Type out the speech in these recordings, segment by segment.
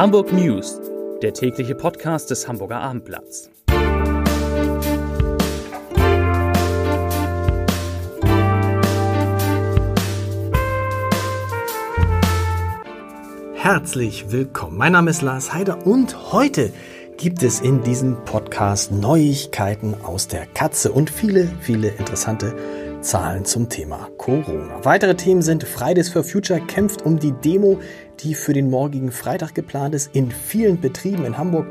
Hamburg News, der tägliche Podcast des Hamburger Abendblatts. Herzlich willkommen. Mein Name ist Lars Heider und heute gibt es in diesem Podcast Neuigkeiten aus der Katze und viele, viele interessante Zahlen zum Thema Corona. Weitere Themen sind Fridays for Future kämpft um die Demo, die für den morgigen Freitag geplant ist. In vielen Betrieben in Hamburg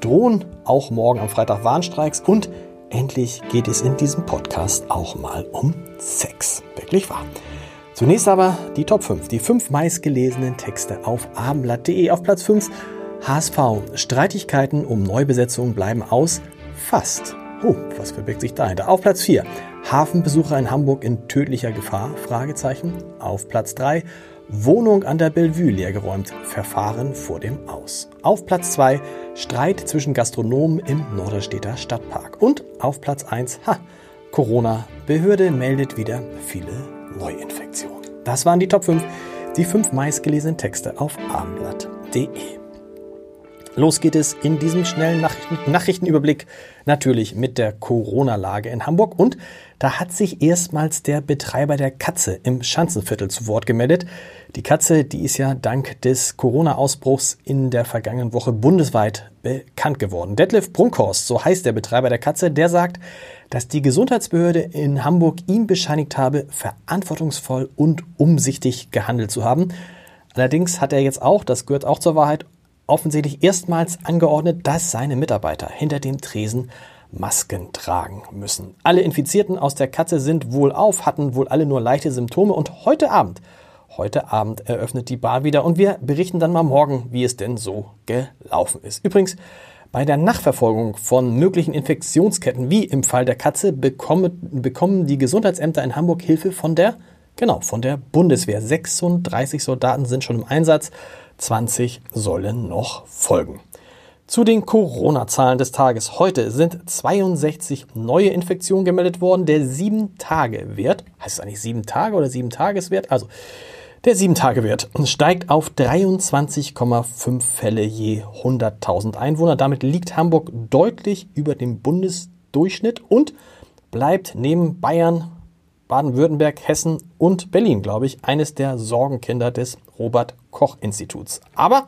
drohen auch morgen am Freitag Warnstreiks und endlich geht es in diesem Podcast auch mal um Sex. Wirklich wahr. Zunächst aber die Top 5, die fünf meistgelesenen Texte auf abendblatt.de. Auf Platz 5 HSV. Streitigkeiten um Neubesetzung bleiben aus. Fast. Oh, was verbirgt sich dahinter? Auf Platz 4. Hafenbesucher in Hamburg in tödlicher Gefahr? Fragezeichen. Auf Platz 3. Wohnung an der Bellevue leergeräumt. Verfahren vor dem Aus. Auf Platz 2. Streit zwischen Gastronomen im Norderstädter Stadtpark. Und auf Platz 1. Ha, Corona. Behörde meldet wieder viele Neuinfektionen. Das waren die Top 5. Die fünf meistgelesenen Texte auf abendblatt.de. Los geht es in diesem schnellen Nachrichten Nachrichtenüberblick natürlich mit der Corona-Lage in Hamburg und da hat sich erstmals der Betreiber der Katze im Schanzenviertel zu Wort gemeldet. Die Katze, die ist ja dank des Corona-Ausbruchs in der vergangenen Woche bundesweit bekannt geworden. Detlef Brunkhorst, so heißt der Betreiber der Katze, der sagt, dass die Gesundheitsbehörde in Hamburg ihm bescheinigt habe, verantwortungsvoll und umsichtig gehandelt zu haben. Allerdings hat er jetzt auch, das gehört auch zur Wahrheit, offensichtlich erstmals angeordnet, dass seine Mitarbeiter hinter dem Tresen Masken tragen müssen. Alle Infizierten aus der Katze sind wohl auf, hatten wohl alle nur leichte Symptome und heute Abend, heute Abend eröffnet die Bar wieder und wir berichten dann mal morgen, wie es denn so gelaufen ist. Übrigens, bei der Nachverfolgung von möglichen Infektionsketten, wie im Fall der Katze, bekommen, bekommen die Gesundheitsämter in Hamburg Hilfe von der, genau, von der Bundeswehr. 36 Soldaten sind schon im Einsatz. 20 sollen noch folgen. Zu den Corona-Zahlen des Tages. Heute sind 62 neue Infektionen gemeldet worden. Der 7-Tage-Wert, heißt es eigentlich 7 Tage oder 7-Tageswert? Also der 7-Tage-Wert steigt auf 23,5 Fälle je 100.000 Einwohner. Damit liegt Hamburg deutlich über dem Bundesdurchschnitt und bleibt neben Bayern, Baden-Württemberg, Hessen und Berlin, glaube ich, eines der Sorgenkinder des Robert Koch Instituts. Aber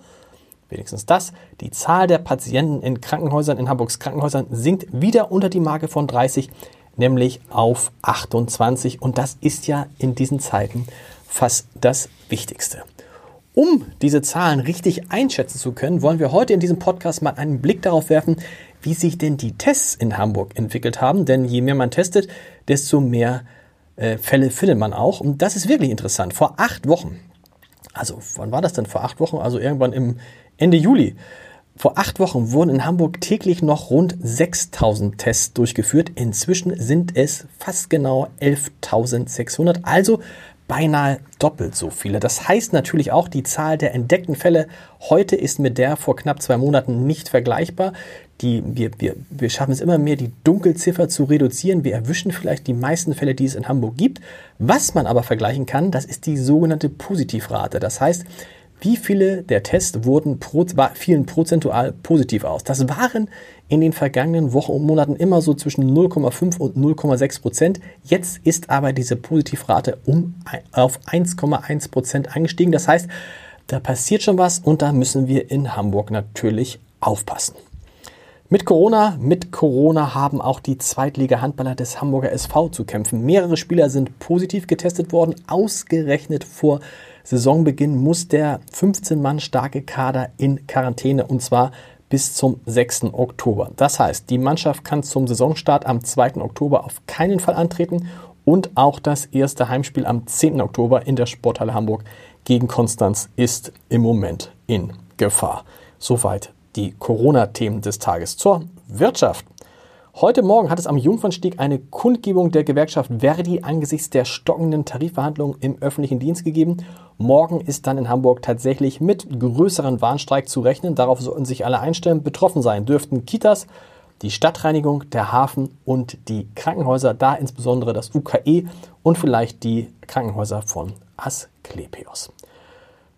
wenigstens das, die Zahl der Patienten in Krankenhäusern, in Hamburgs Krankenhäusern sinkt wieder unter die Marke von 30, nämlich auf 28. Und das ist ja in diesen Zeiten fast das Wichtigste. Um diese Zahlen richtig einschätzen zu können, wollen wir heute in diesem Podcast mal einen Blick darauf werfen, wie sich denn die Tests in Hamburg entwickelt haben. Denn je mehr man testet, desto mehr äh, Fälle findet man auch. Und das ist wirklich interessant. Vor acht Wochen, also wann war das denn? Vor acht Wochen, also irgendwann im Ende Juli. Vor acht Wochen wurden in Hamburg täglich noch rund 6000 Tests durchgeführt. Inzwischen sind es fast genau 11.600, also beinahe doppelt so viele. Das heißt natürlich auch, die Zahl der entdeckten Fälle heute ist mit der vor knapp zwei Monaten nicht vergleichbar die, wir, wir, wir schaffen es immer mehr, die Dunkelziffer zu reduzieren. Wir erwischen vielleicht die meisten Fälle, die es in Hamburg gibt. Was man aber vergleichen kann, das ist die sogenannte Positivrate. Das heißt, wie viele der Tests wurden pro, fielen prozentual positiv aus? Das waren in den vergangenen Wochen und Monaten immer so zwischen 0,5 und 0,6 Prozent. Jetzt ist aber diese Positivrate um auf 1,1 Prozent angestiegen. Das heißt, da passiert schon was und da müssen wir in Hamburg natürlich aufpassen. Mit Corona, mit Corona haben auch die Zweitliga-Handballer des Hamburger SV zu kämpfen. Mehrere Spieler sind positiv getestet worden. Ausgerechnet vor Saisonbeginn muss der 15 Mann starke Kader in Quarantäne und zwar bis zum 6. Oktober. Das heißt, die Mannschaft kann zum Saisonstart am 2. Oktober auf keinen Fall antreten und auch das erste Heimspiel am 10. Oktober in der Sporthalle Hamburg gegen Konstanz ist im Moment in Gefahr. Soweit die Corona-Themen des Tages zur Wirtschaft. Heute Morgen hat es am Jungfernstieg eine Kundgebung der Gewerkschaft Verdi angesichts der stockenden Tarifverhandlungen im öffentlichen Dienst gegeben. Morgen ist dann in Hamburg tatsächlich mit größeren Warnstreik zu rechnen. Darauf sollten sich alle einstellen. Betroffen sein dürften Kitas, die Stadtreinigung, der Hafen und die Krankenhäuser, da insbesondere das UKE und vielleicht die Krankenhäuser von Asklepios.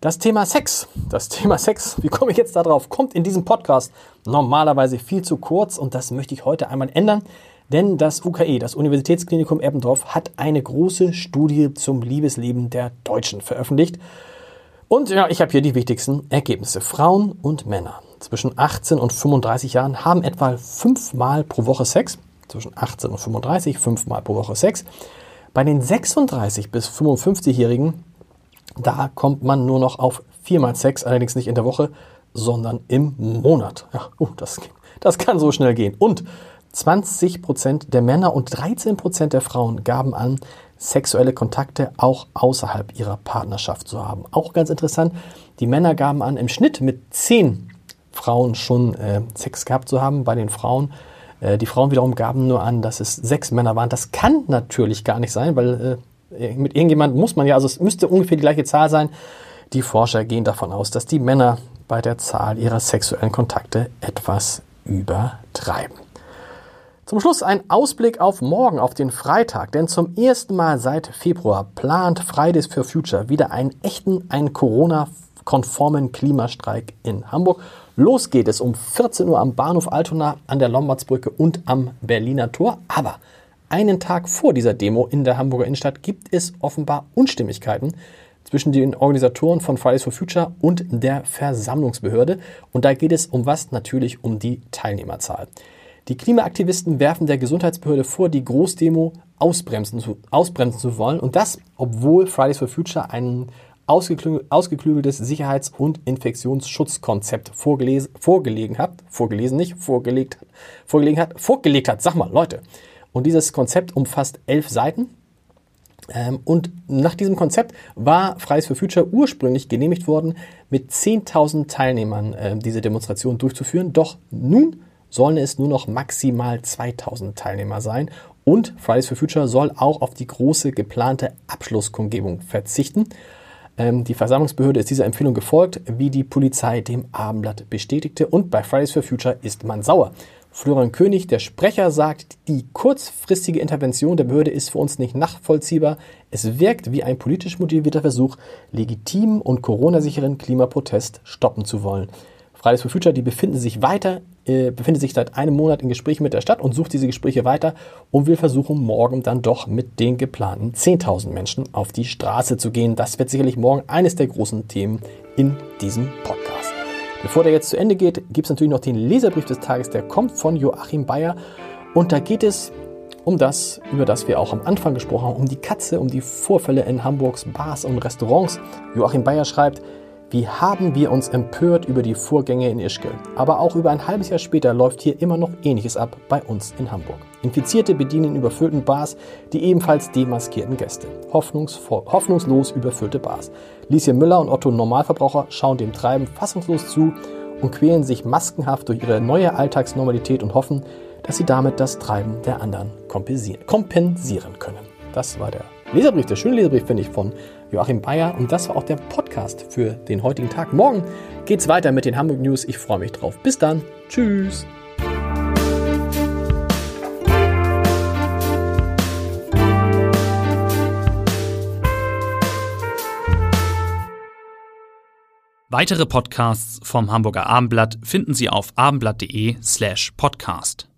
Das Thema Sex, das Thema Sex, wie komme ich jetzt darauf, kommt in diesem Podcast normalerweise viel zu kurz und das möchte ich heute einmal ändern, denn das UKE, das Universitätsklinikum Eppendorf, hat eine große Studie zum Liebesleben der Deutschen veröffentlicht. Und ja, ich habe hier die wichtigsten Ergebnisse. Frauen und Männer zwischen 18 und 35 Jahren haben etwa fünfmal pro Woche Sex. Zwischen 18 und 35 fünfmal pro Woche Sex. Bei den 36 bis 55-Jährigen da kommt man nur noch auf viermal Sex, allerdings nicht in der Woche, sondern im Monat. Ja, uh, das, das kann so schnell gehen. Und 20 Prozent der Männer und 13 Prozent der Frauen gaben an, sexuelle Kontakte auch außerhalb ihrer Partnerschaft zu haben. Auch ganz interessant, die Männer gaben an, im Schnitt mit 10 Frauen schon äh, Sex gehabt zu haben. Bei den Frauen, äh, die Frauen wiederum gaben nur an, dass es sechs Männer waren. Das kann natürlich gar nicht sein, weil äh, mit irgendjemand muss man ja, also es müsste ungefähr die gleiche Zahl sein. Die Forscher gehen davon aus, dass die Männer bei der Zahl ihrer sexuellen Kontakte etwas übertreiben. Zum Schluss ein Ausblick auf morgen, auf den Freitag, denn zum ersten Mal seit Februar plant Fridays for Future wieder einen echten, einen Corona-konformen Klimastreik in Hamburg. Los geht es um 14 Uhr am Bahnhof Altona, an der Lombardsbrücke und am Berliner Tor. Aber einen Tag vor dieser Demo in der Hamburger Innenstadt gibt es offenbar Unstimmigkeiten zwischen den Organisatoren von Fridays for Future und der Versammlungsbehörde. Und da geht es um was? Natürlich um die Teilnehmerzahl. Die Klimaaktivisten werfen der Gesundheitsbehörde vor, die Großdemo ausbremsen zu, ausbremsen zu wollen. Und das, obwohl Fridays for Future ein ausgeklügeltes Sicherheits- und Infektionsschutzkonzept vorgelegen hat, vorgelesen nicht, vorgelegt, vorgelegen hat, vorgelegt hat. Sag mal, Leute. Und dieses Konzept umfasst elf Seiten. Ähm, und nach diesem Konzept war Fridays for Future ursprünglich genehmigt worden, mit 10.000 Teilnehmern äh, diese Demonstration durchzuführen. Doch nun sollen es nur noch maximal 2.000 Teilnehmer sein. Und Fridays for Future soll auch auf die große geplante Abschlusskundgebung verzichten. Ähm, die Versammlungsbehörde ist dieser Empfehlung gefolgt, wie die Polizei dem Abendblatt bestätigte. Und bei Fridays for Future ist man sauer. Florian König, der Sprecher, sagt, die kurzfristige Intervention der Behörde ist für uns nicht nachvollziehbar. Es wirkt wie ein politisch motivierter Versuch, legitimen und Corona-sicheren Klimaprotest stoppen zu wollen. Fridays for Future, die befinden sich weiter, äh, befindet sich seit einem Monat in Gesprächen mit der Stadt und sucht diese Gespräche weiter und will versuchen, morgen dann doch mit den geplanten 10.000 Menschen auf die Straße zu gehen. Das wird sicherlich morgen eines der großen Themen in diesem Podcast. Bevor der jetzt zu Ende geht, gibt es natürlich noch den Leserbrief des Tages, der kommt von Joachim Bayer. Und da geht es um das, über das wir auch am Anfang gesprochen haben, um die Katze, um die Vorfälle in Hamburgs Bars und Restaurants. Joachim Bayer schreibt, wie haben wir uns empört über die Vorgänge in Ischgl. Aber auch über ein halbes Jahr später läuft hier immer noch Ähnliches ab bei uns in Hamburg. Infizierte bedienen überfüllten Bars die ebenfalls demaskierten Gäste. hoffnungslos überfüllte Bars. Lieschen Müller und Otto Normalverbraucher schauen dem Treiben fassungslos zu und quälen sich maskenhaft durch ihre neue Alltagsnormalität und hoffen, dass sie damit das Treiben der anderen kompensieren können. Das war der Leserbrief, der schöne Leserbrief, finde ich, von Joachim Bayer. Und das war auch der Podcast für den heutigen Tag. Morgen geht's weiter mit den Hamburg News. Ich freue mich drauf. Bis dann. Tschüss. Weitere Podcasts vom Hamburger Abendblatt finden Sie auf abendblatt.de slash podcast.